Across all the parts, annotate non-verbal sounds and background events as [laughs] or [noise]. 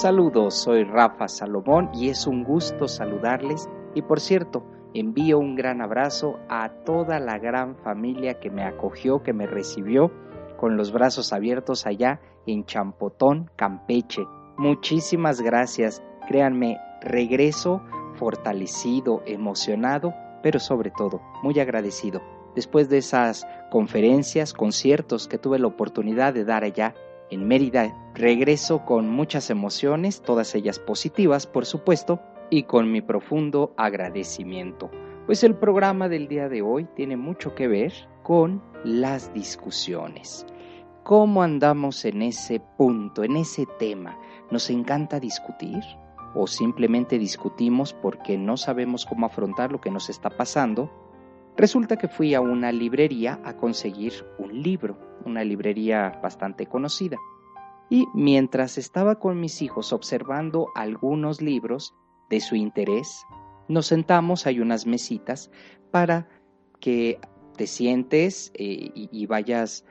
Saludos, soy Rafa Salomón y es un gusto saludarles y por cierto, envío un gran abrazo a toda la gran familia que me acogió, que me recibió con los brazos abiertos allá en Champotón, Campeche. Muchísimas gracias, créanme, regreso fortalecido, emocionado, pero sobre todo muy agradecido. Después de esas conferencias, conciertos que tuve la oportunidad de dar allá en Mérida, regreso con muchas emociones, todas ellas positivas, por supuesto, y con mi profundo agradecimiento. Pues el programa del día de hoy tiene mucho que ver con las discusiones. ¿Cómo andamos en ese punto, en ese tema? ¿Nos encanta discutir? ¿O simplemente discutimos porque no sabemos cómo afrontar lo que nos está pasando? Resulta que fui a una librería a conseguir un libro, una librería bastante conocida. Y mientras estaba con mis hijos observando algunos libros de su interés, nos sentamos, hay unas mesitas, para que te sientes eh, y, vayas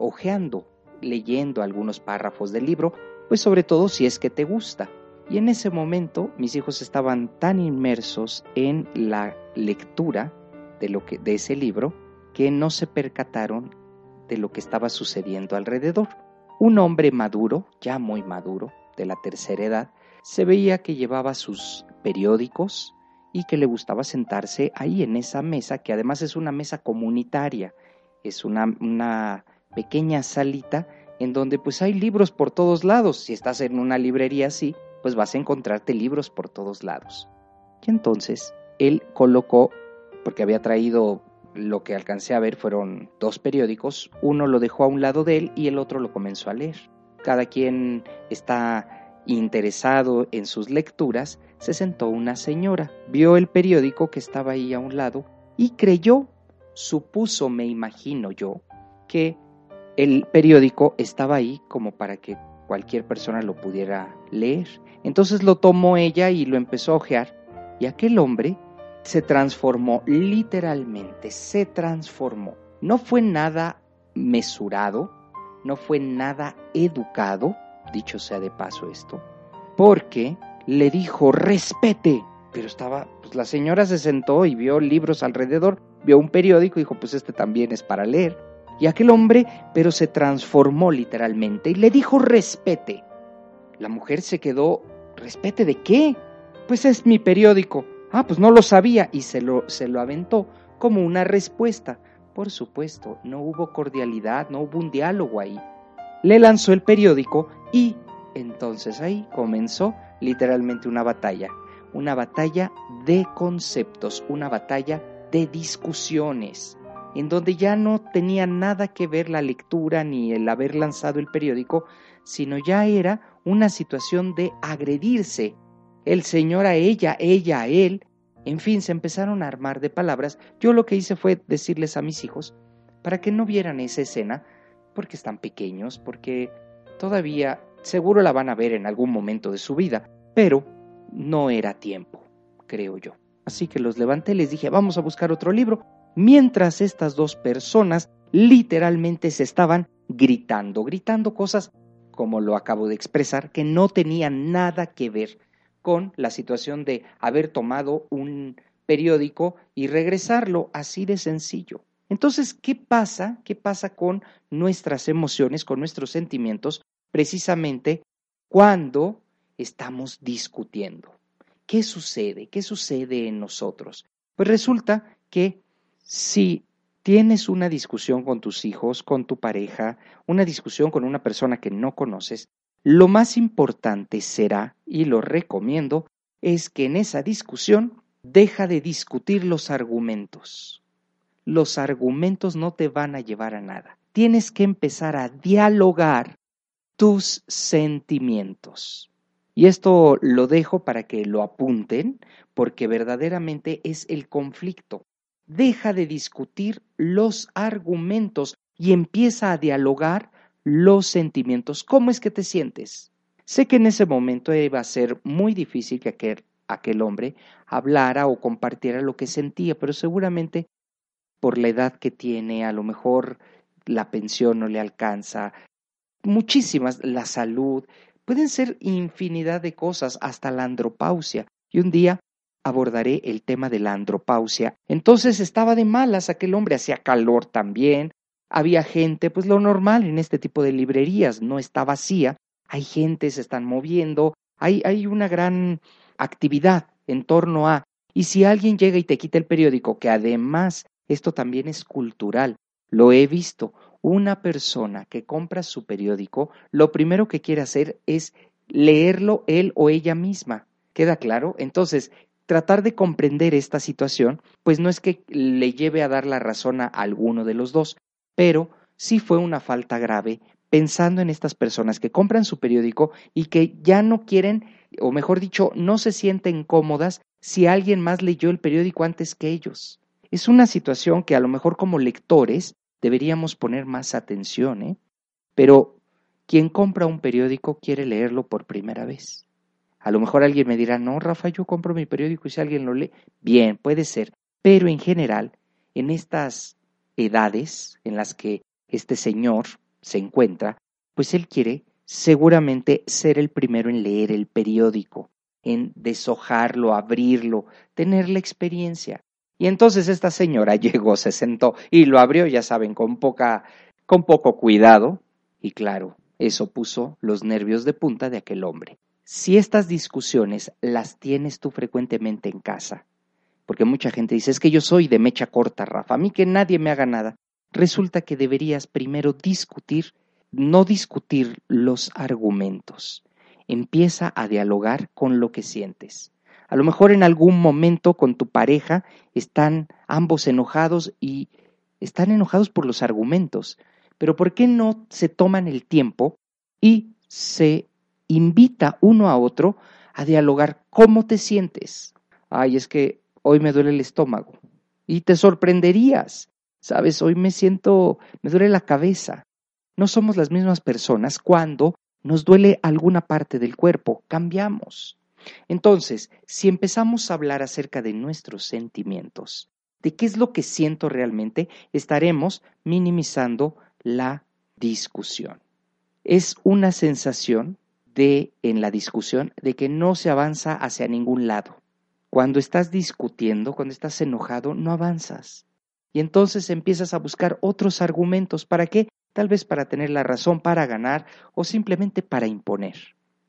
ojeando, leyendo algunos párrafos del libro, pues sobre todo si es que te gusta. Y en ese momento mis hijos estaban tan inmersos en la lectura de, lo que, de ese libro que no se percataron de lo que estaba sucediendo alrededor. Un hombre maduro, ya muy maduro, de la tercera edad, se veía que llevaba sus periódicos y que le gustaba sentarse ahí en esa mesa, que además es una mesa comunitaria, es una, una pequeña salita en donde pues hay libros por todos lados. Si estás en una librería así, pues vas a encontrarte libros por todos lados. Y entonces él colocó porque había traído lo que alcancé a ver fueron dos periódicos, uno lo dejó a un lado de él y el otro lo comenzó a leer. Cada quien está interesado en sus lecturas, se sentó una señora, vio el periódico que estaba ahí a un lado y creyó, supuso, me imagino yo, que el periódico estaba ahí como para que cualquier persona lo pudiera leer. Entonces lo tomó ella y lo empezó a ojear y aquel hombre se transformó, literalmente, se transformó. No fue nada mesurado, no fue nada educado, dicho sea de paso esto, porque le dijo, respete. Pero estaba, pues la señora se sentó y vio libros alrededor, vio un periódico y dijo, pues este también es para leer. Y aquel hombre, pero se transformó literalmente y le dijo, respete. La mujer se quedó, ¿respete de qué? Pues es mi periódico. Ah, pues no lo sabía y se lo, se lo aventó como una respuesta. Por supuesto, no hubo cordialidad, no hubo un diálogo ahí. Le lanzó el periódico y entonces ahí comenzó literalmente una batalla, una batalla de conceptos, una batalla de discusiones, en donde ya no tenía nada que ver la lectura ni el haber lanzado el periódico, sino ya era una situación de agredirse, el señor a ella, ella a él, en fin, se empezaron a armar de palabras. Yo lo que hice fue decirles a mis hijos, para que no vieran esa escena, porque están pequeños, porque todavía seguro la van a ver en algún momento de su vida, pero no era tiempo, creo yo. Así que los levanté les dije, vamos a buscar otro libro, mientras estas dos personas literalmente se estaban gritando, gritando cosas, como lo acabo de expresar, que no tenían nada que ver con la situación de haber tomado un periódico y regresarlo así de sencillo. Entonces, ¿qué pasa? ¿Qué pasa con nuestras emociones, con nuestros sentimientos, precisamente cuando estamos discutiendo? ¿Qué sucede? ¿Qué sucede en nosotros? Pues resulta que si tienes una discusión con tus hijos, con tu pareja, una discusión con una persona que no conoces, lo más importante será, y lo recomiendo, es que en esa discusión deja de discutir los argumentos. Los argumentos no te van a llevar a nada. Tienes que empezar a dialogar tus sentimientos. Y esto lo dejo para que lo apunten, porque verdaderamente es el conflicto. Deja de discutir los argumentos y empieza a dialogar los sentimientos. ¿Cómo es que te sientes? Sé que en ese momento iba a ser muy difícil que aquel, aquel hombre hablara o compartiera lo que sentía, pero seguramente por la edad que tiene, a lo mejor la pensión no le alcanza, muchísimas, la salud, pueden ser infinidad de cosas, hasta la andropausia. Y un día abordaré el tema de la andropausia. Entonces estaba de malas aquel hombre, hacía calor también, había gente, pues lo normal en este tipo de librerías, no está vacía, hay gente, se están moviendo, hay, hay una gran actividad en torno a, y si alguien llega y te quita el periódico, que además esto también es cultural, lo he visto, una persona que compra su periódico, lo primero que quiere hacer es leerlo él o ella misma. ¿Queda claro? Entonces, tratar de comprender esta situación, pues no es que le lleve a dar la razón a alguno de los dos, pero sí fue una falta grave pensando en estas personas que compran su periódico y que ya no quieren, o mejor dicho, no se sienten cómodas si alguien más leyó el periódico antes que ellos. Es una situación que a lo mejor como lectores deberíamos poner más atención, ¿eh? Pero quien compra un periódico quiere leerlo por primera vez. A lo mejor alguien me dirá, no, Rafa, yo compro mi periódico y si alguien lo lee, bien, puede ser, pero en general, en estas edades en las que este señor se encuentra, pues él quiere seguramente ser el primero en leer el periódico, en deshojarlo, abrirlo, tener la experiencia. Y entonces esta señora [laughs] llegó, se sentó y lo abrió, ya saben, con poca, con poco cuidado, y claro, eso puso los nervios de punta de aquel hombre. Si estas discusiones las tienes tú frecuentemente en casa, porque mucha gente dice, es que yo soy de mecha corta, Rafa, a mí que nadie me haga nada, resulta que deberías primero discutir, no discutir los argumentos. Empieza a dialogar con lo que sientes. A lo mejor en algún momento con tu pareja están ambos enojados y están enojados por los argumentos, pero ¿por qué no se toman el tiempo y se invita uno a otro a dialogar cómo te sientes. Ay, es que hoy me duele el estómago. Y te sorprenderías. Sabes, hoy me siento, me duele la cabeza. No somos las mismas personas cuando nos duele alguna parte del cuerpo, cambiamos. Entonces, si empezamos a hablar acerca de nuestros sentimientos, de qué es lo que siento realmente, estaremos minimizando la discusión. Es una sensación de en la discusión de que no se avanza hacia ningún lado. Cuando estás discutiendo, cuando estás enojado, no avanzas. Y entonces empiezas a buscar otros argumentos. ¿Para qué? Tal vez para tener la razón, para ganar o simplemente para imponer.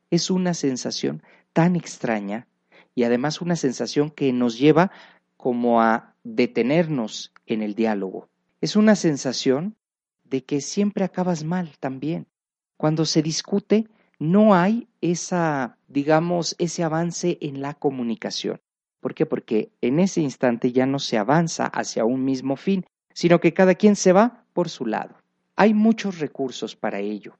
Es una sensación tan extraña y además una sensación que nos lleva como a detenernos en el diálogo. Es una sensación de que siempre acabas mal también. Cuando se discute, no hay esa, digamos, ese avance en la comunicación. ¿Por qué? Porque en ese instante ya no se avanza hacia un mismo fin, sino que cada quien se va por su lado. Hay muchos recursos para ello,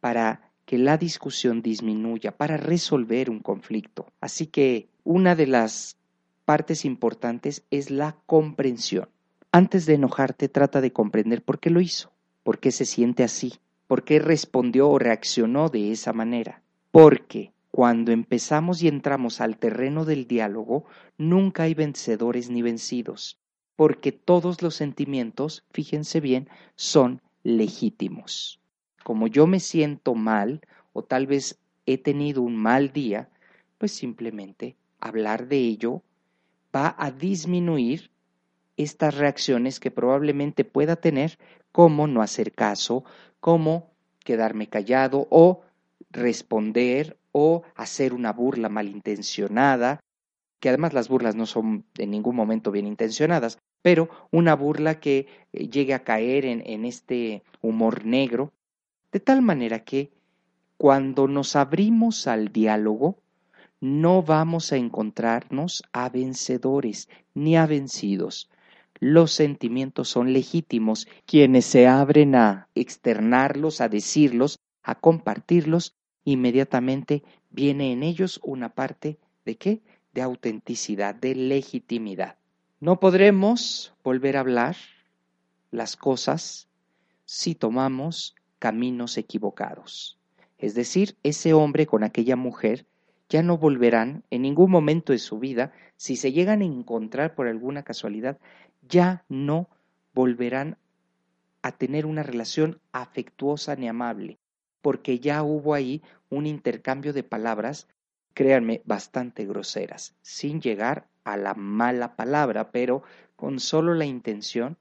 para que la discusión disminuya, para resolver un conflicto. Así que una de las partes importantes es la comprensión. Antes de enojarte, trata de comprender por qué lo hizo, por qué se siente así, ¿Por qué respondió o reaccionó de esa manera? Porque cuando empezamos y entramos al terreno del diálogo, nunca hay vencedores ni vencidos, porque todos los sentimientos, fíjense bien, son legítimos. Como yo me siento mal o tal vez he tenido un mal día, pues simplemente hablar de ello va a disminuir estas reacciones que probablemente pueda tener, como no hacer caso, como quedarme callado o responder o hacer una burla malintencionada, que además las burlas no son en ningún momento bien intencionadas, pero una burla que eh, llegue a caer en, en este humor negro, de tal manera que cuando nos abrimos al diálogo, no vamos a encontrarnos a vencedores ni a vencidos, los sentimientos son legítimos. Quienes se abren a externarlos, a decirlos, a compartirlos, inmediatamente viene en ellos una parte de qué? De autenticidad, de legitimidad. No podremos volver a hablar las cosas si tomamos caminos equivocados. Es decir, ese hombre con aquella mujer ya no volverán en ningún momento de su vida, si se llegan a encontrar por alguna casualidad, ya no volverán a tener una relación afectuosa ni amable, porque ya hubo ahí un intercambio de palabras, créanme, bastante groseras, sin llegar a la mala palabra, pero con solo la intención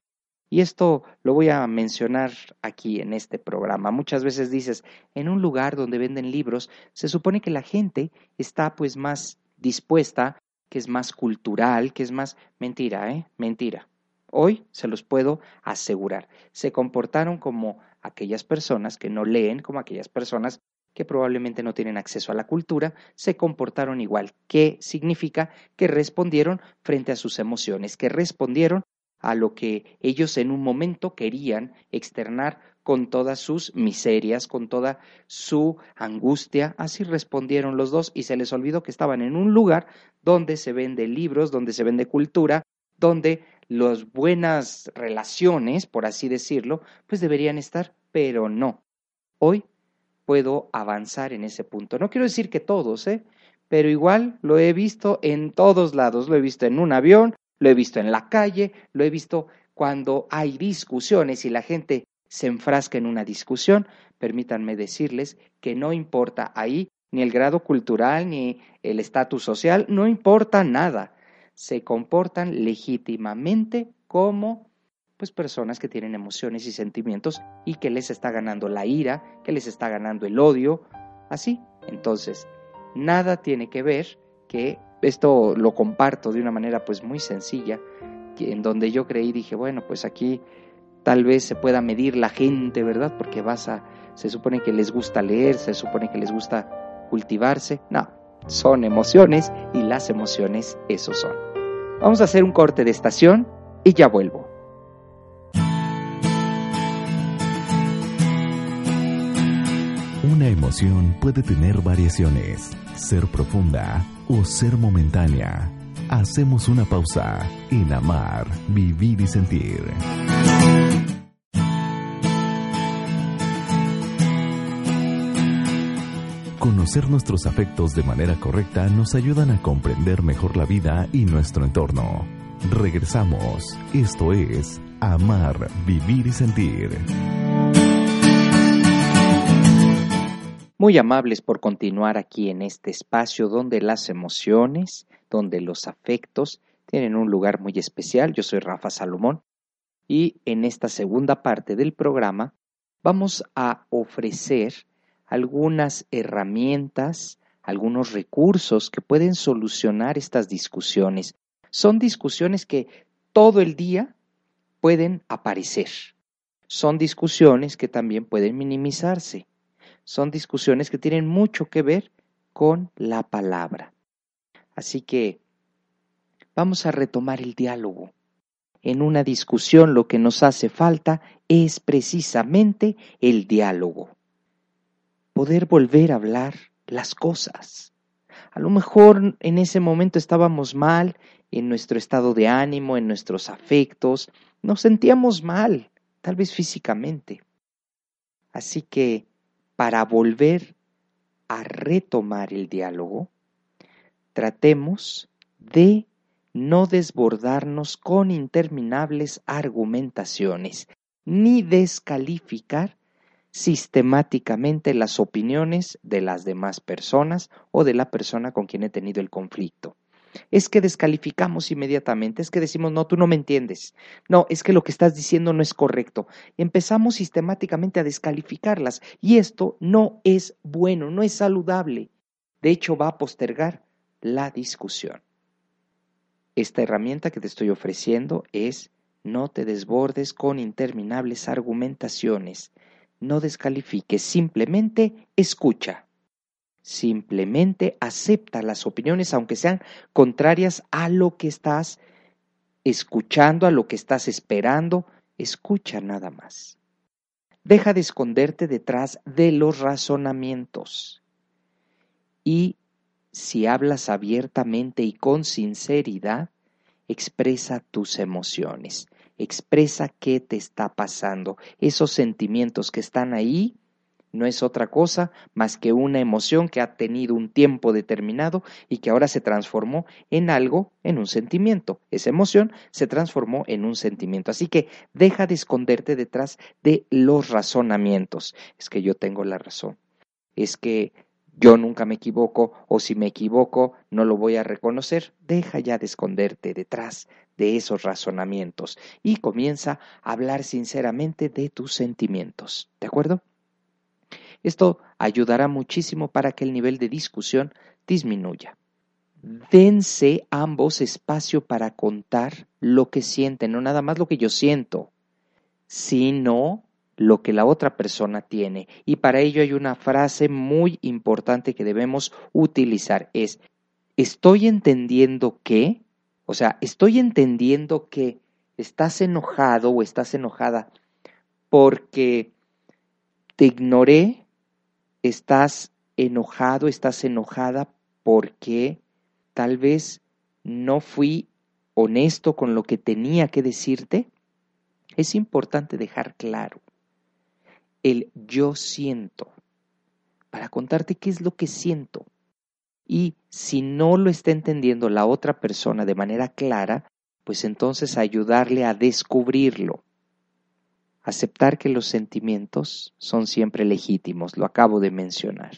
y esto lo voy a mencionar aquí en este programa. Muchas veces dices, en un lugar donde venden libros, se supone que la gente está pues más dispuesta, que es más cultural, que es más mentira, ¿eh? Mentira. Hoy se los puedo asegurar. Se comportaron como aquellas personas que no leen, como aquellas personas que probablemente no tienen acceso a la cultura, se comportaron igual. ¿Qué significa? Que respondieron frente a sus emociones, que respondieron a lo que ellos en un momento querían externar con todas sus miserias, con toda su angustia. Así respondieron los dos y se les olvidó que estaban en un lugar donde se vende libros, donde se vende cultura, donde las buenas relaciones, por así decirlo, pues deberían estar, pero no. Hoy puedo avanzar en ese punto. No quiero decir que todos, ¿eh? pero igual lo he visto en todos lados. Lo he visto en un avión, lo he visto en la calle, lo he visto cuando hay discusiones y la gente se enfrasca en una discusión, permítanme decirles que no importa ahí ni el grado cultural ni el estatus social, no importa nada. Se comportan legítimamente como pues personas que tienen emociones y sentimientos y que les está ganando la ira, que les está ganando el odio, así. Entonces, nada tiene que ver que esto lo comparto de una manera pues muy sencilla, en donde yo creí, dije, bueno, pues aquí tal vez se pueda medir la gente, ¿verdad? Porque vas a, se supone que les gusta leer, se supone que les gusta cultivarse. No, son emociones y las emociones eso son. Vamos a hacer un corte de estación y ya vuelvo. Una emoción puede tener variaciones, ser profunda o ser momentánea. Hacemos una pausa en amar, vivir y sentir. Conocer nuestros afectos de manera correcta nos ayudan a comprender mejor la vida y nuestro entorno. Regresamos. Esto es Amar, Vivir y Sentir. Muy amables por continuar aquí en este espacio donde las emociones, donde los afectos tienen un lugar muy especial. Yo soy Rafa Salomón y en esta segunda parte del programa vamos a ofrecer algunas herramientas, algunos recursos que pueden solucionar estas discusiones. Son discusiones que todo el día pueden aparecer. Son discusiones que también pueden minimizarse son discusiones que tienen mucho que ver con la palabra. Así que vamos a retomar el diálogo. En una discusión lo que nos hace falta es precisamente el diálogo. Poder volver a hablar las cosas. A lo mejor en ese momento estábamos mal en nuestro estado de ánimo, en nuestros afectos, nos sentíamos mal, tal vez físicamente. Así que para volver a retomar el diálogo, tratemos de no desbordarnos con interminables argumentaciones, ni descalificar sistemáticamente las opiniones de las demás personas o de la persona con quien he tenido el conflicto es que descalificamos inmediatamente, es que decimos, no, tú no me entiendes, no, es que lo que estás diciendo no es correcto. Empezamos sistemáticamente a descalificarlas y esto no es bueno, no es saludable. De hecho, va a postergar la discusión. Esta herramienta que te estoy ofreciendo es no te desbordes con interminables argumentaciones, no descalifiques, simplemente escucha. Simplemente acepta las opiniones, aunque sean contrarias a lo que estás escuchando, a lo que estás esperando. Escucha nada más. Deja de esconderte detrás de los razonamientos. y si hablas abiertamente y con sinceridad, expresa tus emociones, expresa qué te está pasando. Esos sentimientos que están ahí no es otra cosa más que una emoción que ha tenido un tiempo determinado y que ahora se transformó en algo, en un sentimiento. Esa emoción se transformó en un sentimiento. Así que deja de esconderte detrás de los razonamientos. Es que yo tengo la razón. Es que yo nunca me equivoco o si me equivoco no lo voy a reconocer. Deja ya de esconderte detrás de esos razonamientos y comienza a hablar sinceramente de tus sentimientos. ¿De acuerdo? Esto ayudará muchísimo para que el nivel de discusión disminuya. Dense ambos espacio para contar lo que sienten, no nada más lo que yo siento, sino lo que la otra persona tiene. Y para ello hay una frase muy importante que debemos utilizar. Es, estoy entendiendo que, o sea, estoy entendiendo que estás enojado o estás enojada porque te ignoré, estás enojado, estás enojada porque tal vez no fui honesto con lo que tenía que decirte. Es importante dejar claro el yo siento, para contarte qué es lo que siento. Y si no lo está entendiendo la otra persona de manera clara, pues entonces ayudarle a descubrirlo. Aceptar que los sentimientos son siempre legítimos, lo acabo de mencionar.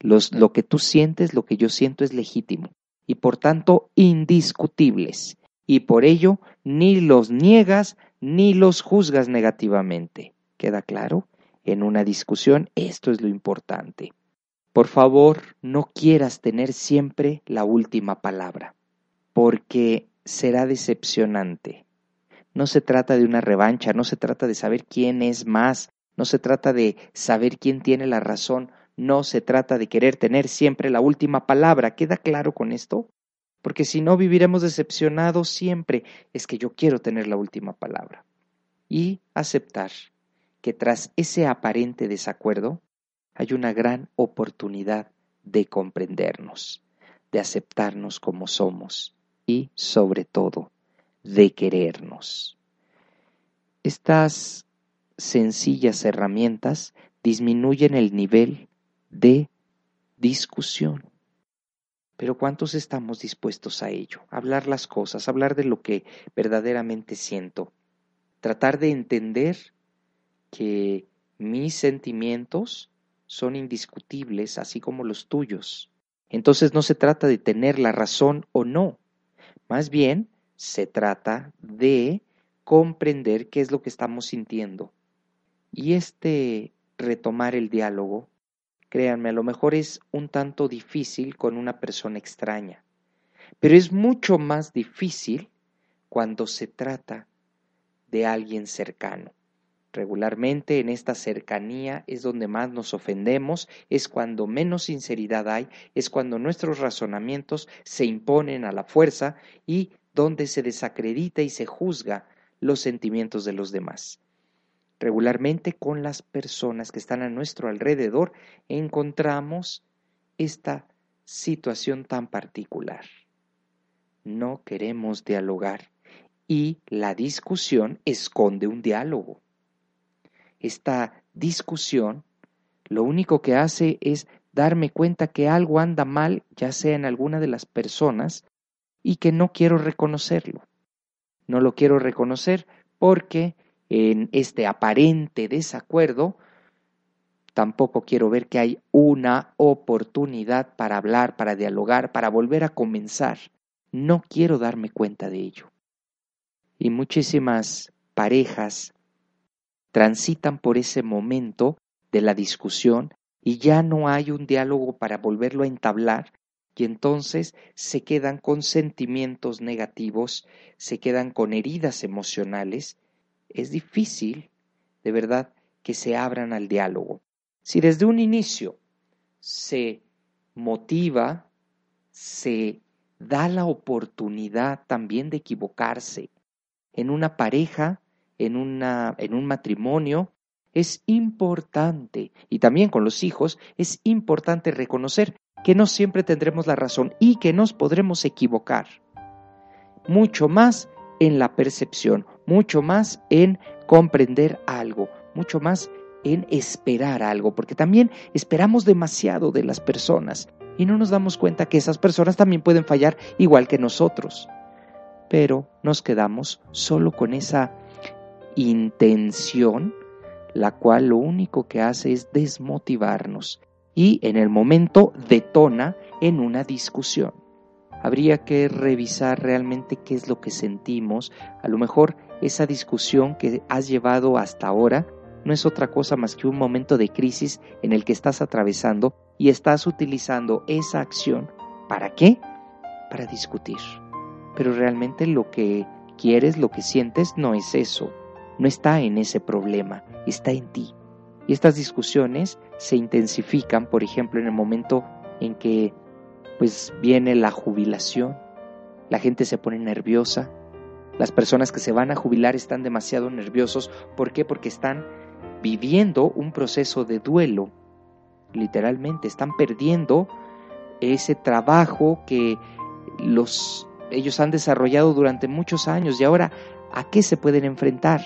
Lo que tú sientes, lo que yo siento es legítimo y por tanto indiscutibles. Y por ello ni los niegas ni los juzgas negativamente. ¿Queda claro? En una discusión, esto es lo importante. Por favor, no quieras tener siempre la última palabra, porque será decepcionante. No se trata de una revancha, no se trata de saber quién es más, no se trata de saber quién tiene la razón, no se trata de querer tener siempre la última palabra. ¿Queda claro con esto? Porque si no viviremos decepcionados siempre. Es que yo quiero tener la última palabra. Y aceptar que tras ese aparente desacuerdo hay una gran oportunidad de comprendernos, de aceptarnos como somos y, sobre todo, de querernos. Estas sencillas herramientas disminuyen el nivel de discusión. Pero ¿cuántos estamos dispuestos a ello? Hablar las cosas, hablar de lo que verdaderamente siento, tratar de entender que mis sentimientos son indiscutibles, así como los tuyos. Entonces no se trata de tener la razón o no, más bien se trata de comprender qué es lo que estamos sintiendo. Y este retomar el diálogo, créanme, a lo mejor es un tanto difícil con una persona extraña, pero es mucho más difícil cuando se trata de alguien cercano. Regularmente en esta cercanía es donde más nos ofendemos, es cuando menos sinceridad hay, es cuando nuestros razonamientos se imponen a la fuerza y donde se desacredita y se juzga los sentimientos de los demás. Regularmente con las personas que están a nuestro alrededor encontramos esta situación tan particular. No queremos dialogar y la discusión esconde un diálogo esta discusión, lo único que hace es darme cuenta que algo anda mal, ya sea en alguna de las personas, y que no quiero reconocerlo. No lo quiero reconocer porque en este aparente desacuerdo tampoco quiero ver que hay una oportunidad para hablar, para dialogar, para volver a comenzar. No quiero darme cuenta de ello. Y muchísimas parejas transitan por ese momento de la discusión y ya no hay un diálogo para volverlo a entablar y entonces se quedan con sentimientos negativos, se quedan con heridas emocionales. Es difícil, de verdad, que se abran al diálogo. Si desde un inicio se motiva, se da la oportunidad también de equivocarse en una pareja en, una, en un matrimonio, es importante, y también con los hijos, es importante reconocer que no siempre tendremos la razón y que nos podremos equivocar. Mucho más en la percepción, mucho más en comprender algo, mucho más en esperar algo, porque también esperamos demasiado de las personas y no nos damos cuenta que esas personas también pueden fallar igual que nosotros. Pero nos quedamos solo con esa intención, la cual lo único que hace es desmotivarnos y en el momento detona en una discusión. Habría que revisar realmente qué es lo que sentimos. A lo mejor esa discusión que has llevado hasta ahora no es otra cosa más que un momento de crisis en el que estás atravesando y estás utilizando esa acción. ¿Para qué? Para discutir. Pero realmente lo que quieres, lo que sientes, no es eso. No está en ese problema, está en ti. Y estas discusiones se intensifican, por ejemplo, en el momento en que pues viene la jubilación, la gente se pone nerviosa, las personas que se van a jubilar están demasiado nerviosos, ¿por qué? Porque están viviendo un proceso de duelo, literalmente, están perdiendo ese trabajo que los ellos han desarrollado durante muchos años y ahora ¿a qué se pueden enfrentar?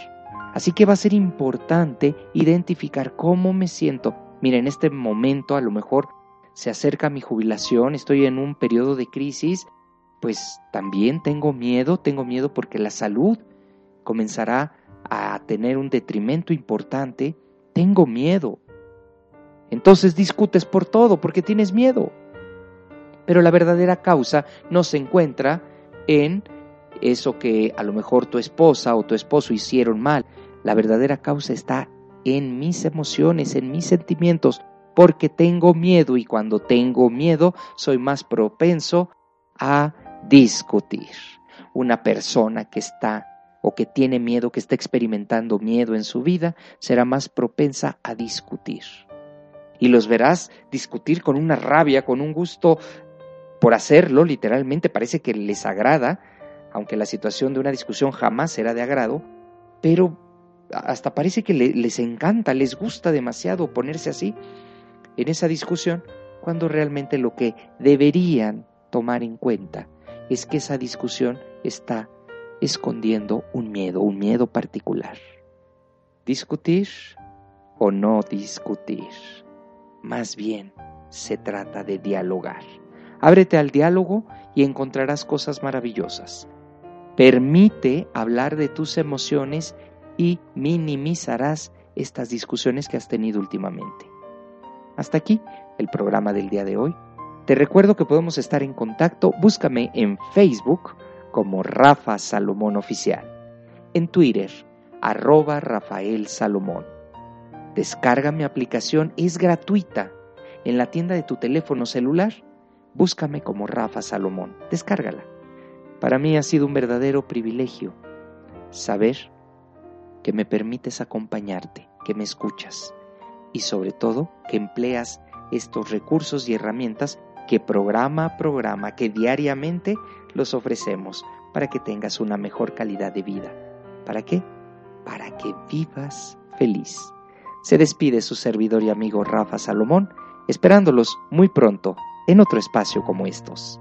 Así que va a ser importante identificar cómo me siento. Mira, en este momento a lo mejor se acerca mi jubilación, estoy en un periodo de crisis, pues también tengo miedo, tengo miedo porque la salud comenzará a tener un detrimento importante, tengo miedo. Entonces discutes por todo porque tienes miedo. Pero la verdadera causa no se encuentra en eso que a lo mejor tu esposa o tu esposo hicieron mal. La verdadera causa está en mis emociones, en mis sentimientos, porque tengo miedo y cuando tengo miedo soy más propenso a discutir. Una persona que está o que tiene miedo, que está experimentando miedo en su vida, será más propensa a discutir. Y los verás discutir con una rabia, con un gusto por hacerlo, literalmente parece que les agrada, aunque la situación de una discusión jamás será de agrado, pero hasta parece que les encanta, les gusta demasiado ponerse así en esa discusión, cuando realmente lo que deberían tomar en cuenta es que esa discusión está escondiendo un miedo, un miedo particular. Discutir o no discutir. Más bien se trata de dialogar. Ábrete al diálogo y encontrarás cosas maravillosas. Permite hablar de tus emociones y minimizarás estas discusiones que has tenido últimamente. Hasta aquí el programa del día de hoy. Te recuerdo que podemos estar en contacto. Búscame en Facebook como Rafa Salomón Oficial. En Twitter, arroba Rafael Salomón. Descarga mi aplicación, es gratuita. En la tienda de tu teléfono celular, búscame como Rafa Salomón. Descárgala. Para mí ha sido un verdadero privilegio saber que me permites acompañarte, que me escuchas y sobre todo que empleas estos recursos y herramientas que programa a programa, que diariamente los ofrecemos para que tengas una mejor calidad de vida. ¿Para qué? Para que vivas feliz. Se despide su servidor y amigo Rafa Salomón, esperándolos muy pronto en otro espacio como estos.